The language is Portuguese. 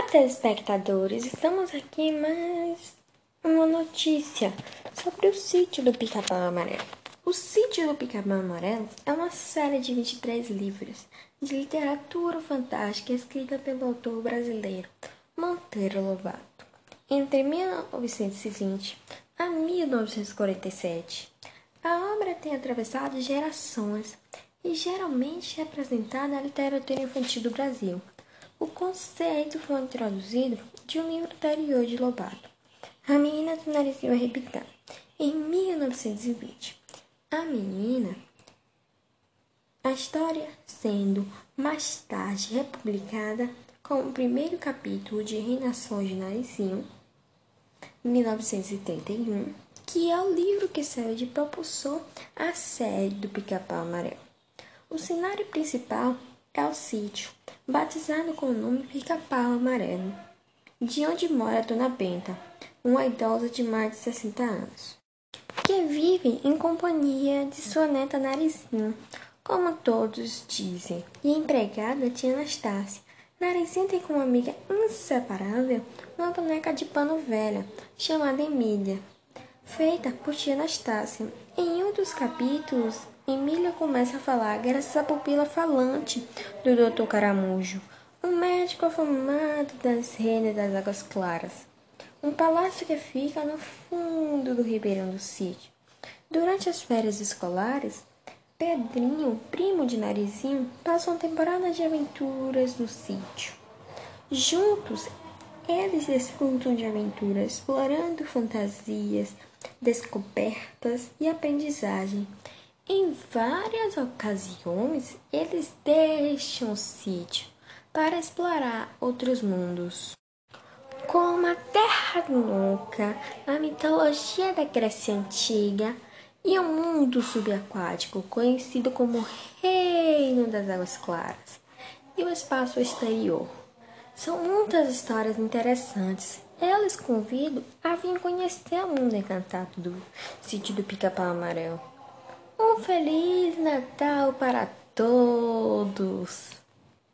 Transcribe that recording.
Olá, telespectadores! Estamos aqui mais uma notícia sobre o sítio do Pica-Pau Amarelo. O sítio do Pica-Pau Amarelo é uma série de 23 livros de literatura fantástica escrita pelo autor brasileiro Monteiro Lobato entre 1920 a 1947. A obra tem atravessado gerações e geralmente é apresentada na literatura infantil do Brasil o conceito foi introduzido de um livro anterior de Lobato, A Menina do Narizinho Arrebitado, em 1920. A menina, a história sendo mais tarde republicada como o primeiro capítulo de Reinações de Narizinho, 1931, que é o livro que serve de propulsor à série do Pica-Pau Amarelo. O cenário principal é o sítio, batizado com o nome Pica-Pau Amarelo, de onde mora Dona Benta, uma idosa de mais de 60 anos, que vive em companhia de sua neta Narizinho, como todos dizem, e empregada tia Anastácia. Narizinho tem como amiga inseparável uma boneca de pano velha, chamada Emília, feita por tia Anastácia. Em um dos capítulos, Emília começa a falar graças à pupila falante do Dr. Caramujo, um médico afamado das renas das águas claras. Um palácio que fica no fundo do ribeirão do sítio. Durante as férias escolares, Pedrinho, primo de Narizinho, passa uma temporada de aventuras no sítio. Juntos, eles desfrutam de aventuras, explorando fantasias, descobertas e aprendizagem. Em várias ocasiões, eles deixam o sítio para explorar outros mundos, como a Terra Nunca, a mitologia da Grécia Antiga e o mundo subaquático, conhecido como Reino das Águas Claras, e o espaço exterior. São muitas histórias interessantes. Eu les convido a vir conhecer o mundo encantado do sítio do Pica-Pau Amarelo. Um Feliz Natal para todos!